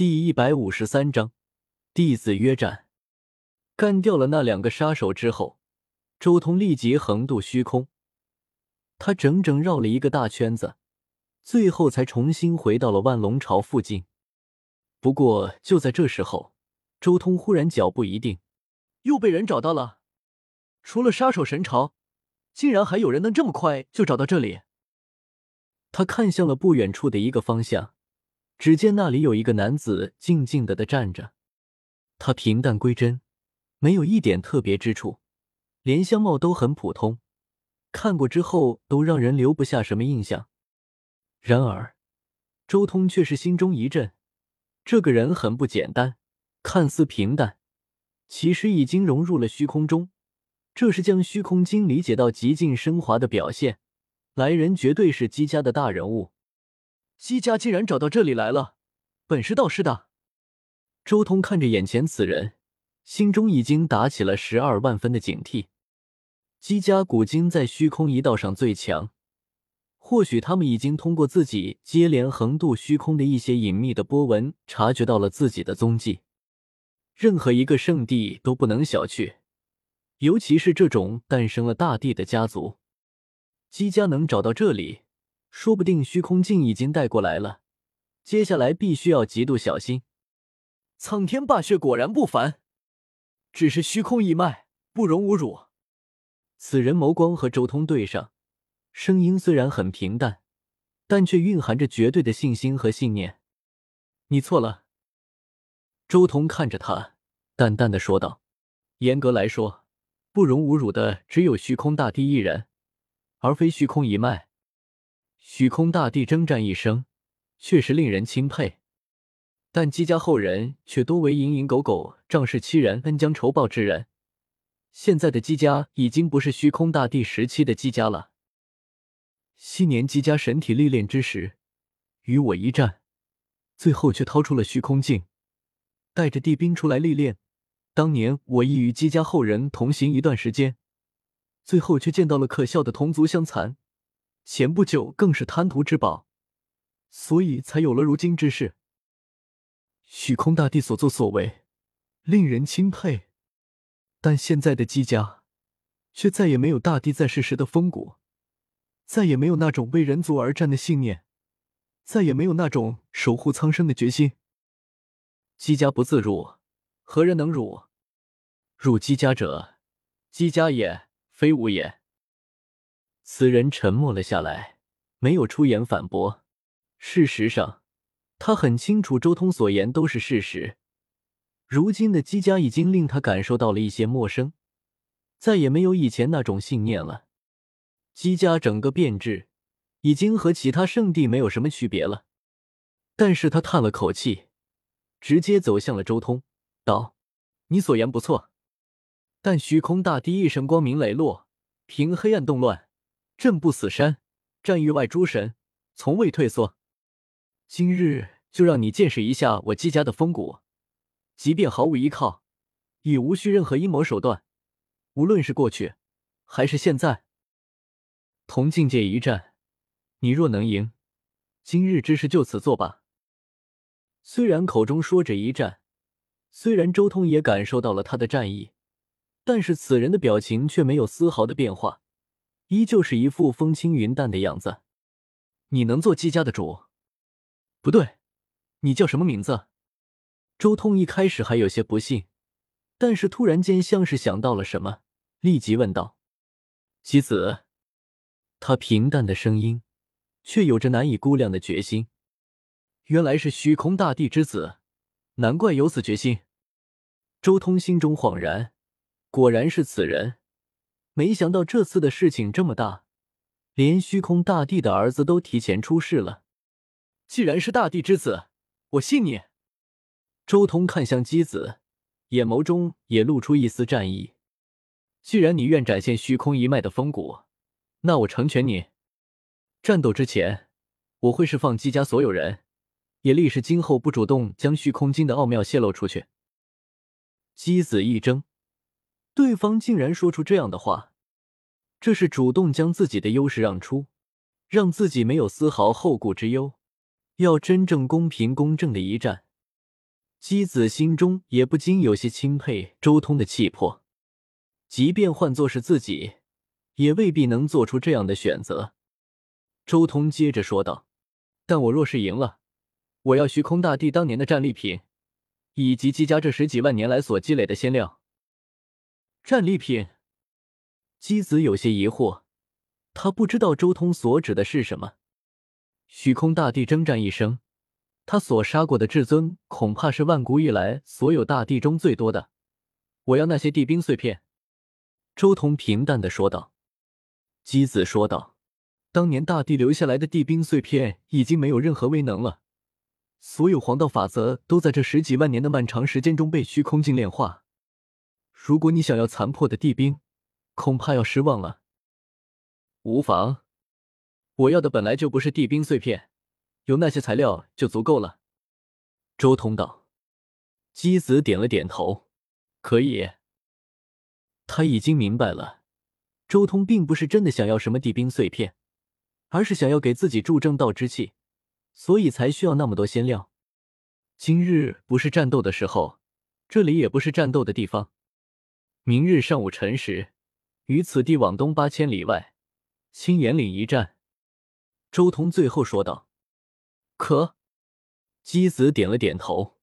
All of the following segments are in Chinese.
第一百五十三章，弟子约战。干掉了那两个杀手之后，周通立即横渡虚空。他整整绕了一个大圈子，最后才重新回到了万龙巢附近。不过就在这时候，周通忽然脚步一定，又被人找到了。除了杀手神朝，竟然还有人能这么快就找到这里。他看向了不远处的一个方向。只见那里有一个男子静静的的站着，他平淡归真，没有一点特别之处，连相貌都很普通，看过之后都让人留不下什么印象。然而，周通却是心中一震，这个人很不简单，看似平淡，其实已经融入了虚空中，这是将虚空经理解到极尽升华的表现。来人绝对是姬家的大人物。姬家竟然找到这里来了，本事倒是大。周通看着眼前此人，心中已经打起了十二万分的警惕。姬家古今在虚空一道上最强，或许他们已经通过自己接连横渡虚空的一些隐秘的波纹，察觉到了自己的踪迹。任何一个圣地都不能小觑，尤其是这种诞生了大帝的家族。姬家能找到这里。说不定虚空镜已经带过来了，接下来必须要极度小心。苍天霸血果然不凡，只是虚空一脉，不容侮辱。此人眸光和周通对上，声音虽然很平淡，但却蕴含着绝对的信心和信念。你错了。周通看着他，淡淡的说道：“严格来说，不容侮辱的只有虚空大帝一人，而非虚空一脉。”虚空大帝征战一生，确实令人钦佩，但姬家后人却多为蝇营狗苟、仗势欺人、恩将仇报之人。现在的姬家已经不是虚空大帝时期的姬家了。昔年姬家神体历练之时，与我一战，最后却掏出了虚空镜，带着帝兵出来历练。当年我亦与姬家后人同行一段时间，最后却见到了可笑的同族相残。前不久更是贪图之宝，所以才有了如今之事。虚空大帝所作所为，令人钦佩，但现在的姬家，却再也没有大帝在世时的风骨，再也没有那种为人族而战的信念，再也没有那种守护苍生的决心。姬家不自辱，何人能辱？辱姬家者，姬家也，非吾也。此人沉默了下来，没有出言反驳。事实上，他很清楚周通所言都是事实。如今的姬家已经令他感受到了一些陌生，再也没有以前那种信念了。姬家整个变质，已经和其他圣地没有什么区别了。但是他叹了口气，直接走向了周通，道：“你所言不错，但虚空大帝一生光明磊落，平黑暗动乱。”阵不死山，战域外诸神，从未退缩。今日就让你见识一下我姬家的风骨。即便毫无依靠，也无需任何阴谋手段。无论是过去，还是现在，同境界一战，你若能赢，今日之事就此作罢。虽然口中说着一战，虽然周通也感受到了他的战意，但是此人的表情却没有丝毫的变化。依旧是一副风轻云淡的样子。你能做姬家的主？不对，你叫什么名字？周通一开始还有些不信，但是突然间像是想到了什么，立即问道：“姬子。”他平淡的声音却有着难以估量的决心。原来是虚空大帝之子，难怪有此决心。周通心中恍然，果然是此人。没想到这次的事情这么大，连虚空大帝的儿子都提前出世了。既然是大帝之子，我信你。周通看向姬子，眼眸中也露出一丝战意。既然你愿展现虚空一脉的风骨，那我成全你。战斗之前，我会释放姬家所有人，也立誓今后不主动将虚空经的奥妙泄露出去。姬子一怔。对方竟然说出这样的话，这是主动将自己的优势让出，让自己没有丝毫后顾之忧。要真正公平公正的一战，姬子心中也不禁有些钦佩周通的气魄，即便换作是自己，也未必能做出这样的选择。周通接着说道：“但我若是赢了，我要虚空大帝当年的战利品，以及姬家这十几万年来所积累的仙料。”战利品？姬子有些疑惑，他不知道周通所指的是什么。虚空大帝征战一生。他所杀过的至尊，恐怕是万古以来所有大帝中最多的。我要那些地冰碎片。”周通平淡的说道。姬子说道：“当年大帝留下来的地冰碎片已经没有任何威能了，所有黄道法则都在这十几万年的漫长时间中被虚空境炼化。如果你想要残破的地冰，恐怕要失望了。无妨，我要的本来就不是地冰碎片。”有那些材料就足够了。周通道，姬子点了点头，可以。他已经明白了，周通并不是真的想要什么地冰碎片，而是想要给自己助正道之气，所以才需要那么多仙料。今日不是战斗的时候，这里也不是战斗的地方。明日上午辰时，于此地往东八千里外，青岩岭一战。周通最后说道。可，姬子点了点头，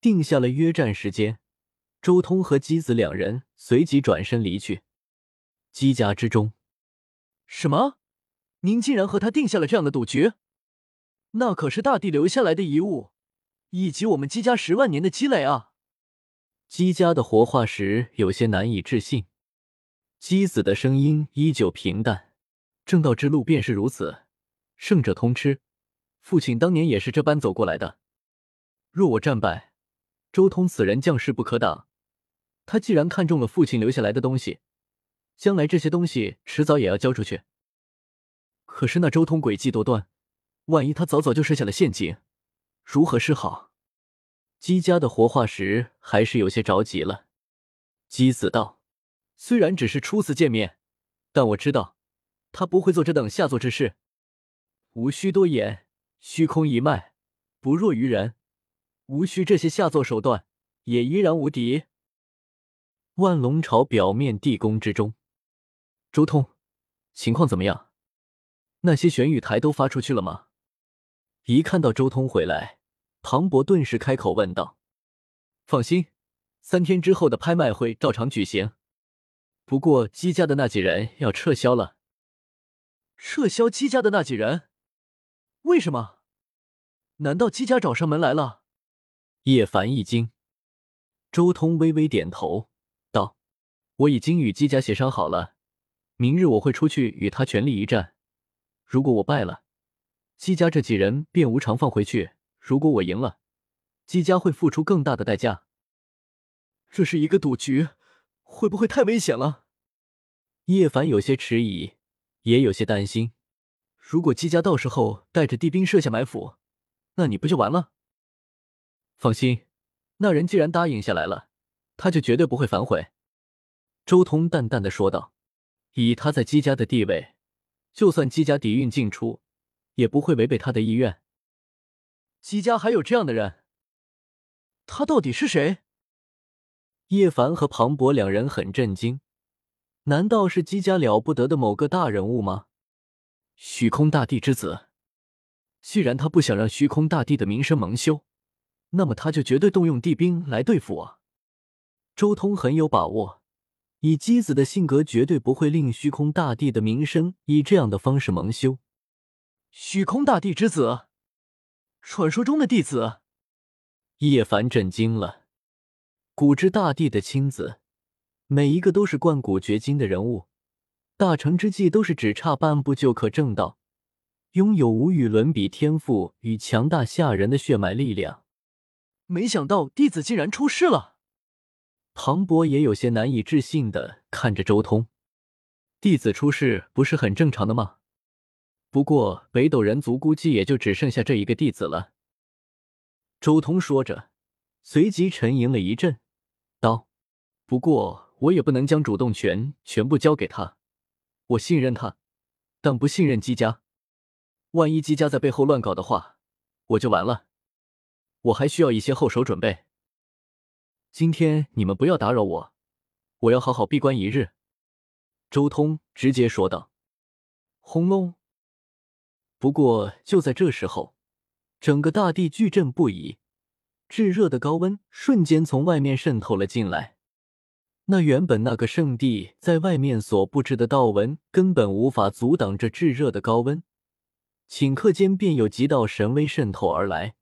定下了约战时间。周通和姬子两人随即转身离去。姬家之中，什么？您竟然和他定下了这样的赌局？那可是大帝留下来的遗物，以及我们姬家十万年的积累啊！姬家的活化石有些难以置信。姬子的声音依旧平淡：“正道之路便是如此，胜者通吃。”父亲当年也是这般走过来的。若我战败，周通此人将士不可挡。他既然看中了父亲留下来的东西，将来这些东西迟早也要交出去。可是那周通诡计多端，万一他早早就设下了陷阱，如何是好？姬家的活化石还是有些着急了。姬子道：“虽然只是初次见面，但我知道他不会做这等下作之事，无需多言。”虚空一脉不弱于人，无需这些下作手段，也依然无敌。万龙朝表面地宫之中，周通，情况怎么样？那些玄玉台都发出去了吗？一看到周通回来，庞博顿时开口问道：“放心，三天之后的拍卖会照常举行。不过姬家的那几人要撤销了。撤销姬家的那几人？为什么？”难道姬家找上门来了？叶凡一惊，周通微微点头道：“我已经与姬家协商好了，明日我会出去与他全力一战。如果我败了，姬家这几人便无偿放回去；如果我赢了，姬家会付出更大的代价。这是一个赌局，会不会太危险了？”叶凡有些迟疑，也有些担心。如果姬家到时候带着地兵设下埋伏，那你不就完了？放心，那人既然答应下来了，他就绝对不会反悔。”周通淡淡的说道。以他在姬家的地位，就算姬家底蕴尽出，也不会违背他的意愿。姬家还有这样的人？他到底是谁？叶凡和庞博两人很震惊，难道是姬家了不得的某个大人物吗？虚空大帝之子。既然他不想让虚空大帝的名声蒙羞，那么他就绝对动用地兵来对付我。周通很有把握，以姬子的性格，绝对不会令虚空大帝的名声以这样的方式蒙羞。虚空大帝之子，传说中的弟子。叶凡震惊了。古之大帝的亲子，每一个都是贯古绝今的人物，大成之际都是只差半步就可证道。拥有无与伦比天赋与强大吓人的血脉力量，没想到弟子竟然出事了。庞博也有些难以置信的看着周通，弟子出事不是很正常的吗？不过北斗人族估计也就只剩下这一个弟子了。周通说着，随即沉吟了一阵，道：“不过我也不能将主动权全部交给他，我信任他，但不信任姬家。”万一姬家在背后乱搞的话，我就完了。我还需要一些后手准备。今天你们不要打扰我，我要好好闭关一日。”周通直接说道。轰隆！不过就在这时候，整个大地巨震不已，炙热的高温瞬间从外面渗透了进来。那原本那个圣地在外面所布置的道纹根本无法阻挡这炙热的高温，顷刻间便有几道神威渗透而来。